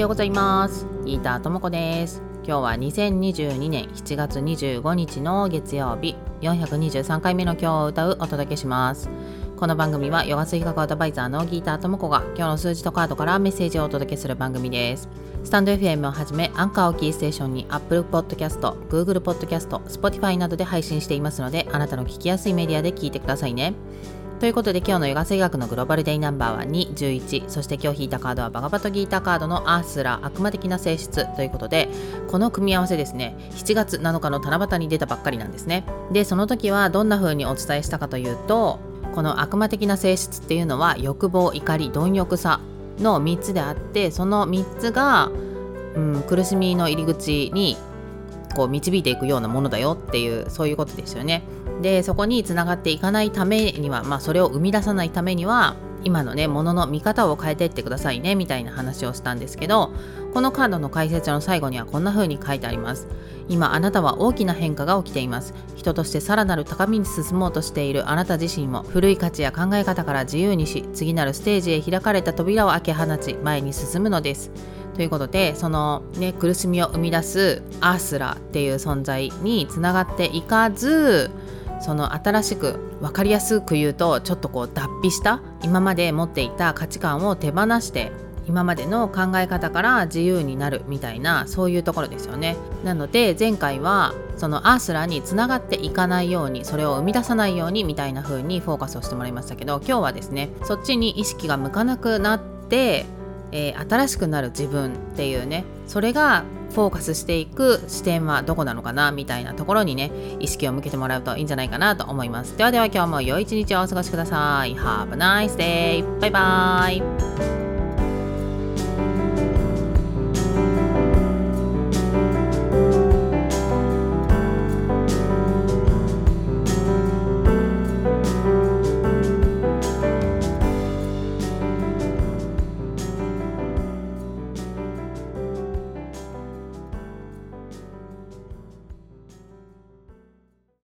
ようございます。ギーターともこです。今日は2022年7月25日の月曜日423回目の今日を歌うお届けします。この番組はヨガ水学アドバイザーのギーターともこが今日の数字とカードからメッセージをお届けする番組です。スタンド FM をはじめアンカーをキーステーションに Apple Podcast、Google Podcast、Spotify などで配信していますのであなたの聞きやすいメディアで聞いてくださいね。ということで今日のヨガ水学のグローバルデイナンバーは2、11そして今日引いたカードはバガバトギータカードのアースラ悪魔的な性質ということでこの組み合わせですね7月7日の七夕に出たばっかりなんですね。でその時はどんな風にお伝えしたかというとこの悪魔的な性質っていうのは欲望怒り貪欲さの3つであってその3つが、うん、苦しみの入り口にこう導いていくようなものだよっていうそういうことですよね。でそこにつながっていかないためには、まあ、それを生み出さないためには今のねものの見方を変えていってくださいねみたいな話をしたんですけどこのカードの解説の最後にはこんな風に書いてあります。今あなたは大きな変化が起きています。人としてさらなる高みに進もうとしている。あなた自身も古い価値や考え方から自由にし次なるステージへ開かれた扉を開け放ち前に進むのです。ということでそのね苦しみを生み出すアースラっていう存在につながっていかずその新しく分かりやすく言うとちょっとこう脱皮した今まで持っていた価値観を手放して今までの考え方から自由になるみたいなそういうところですよね。なので前回はそのアースラにつながっていかないようにそれを生み出さないようにみたいな風にフォーカスをしてもらいましたけど今日はですねそっちに意識が向かなくなってえー、新しくなる自分っていうねそれがフォーカスしていく視点はどこなのかなみたいなところにね意識を向けてもらうといいんじゃないかなと思います。ではでは今日も良い一日をお過ごしください。Have a nice day! バイバイ。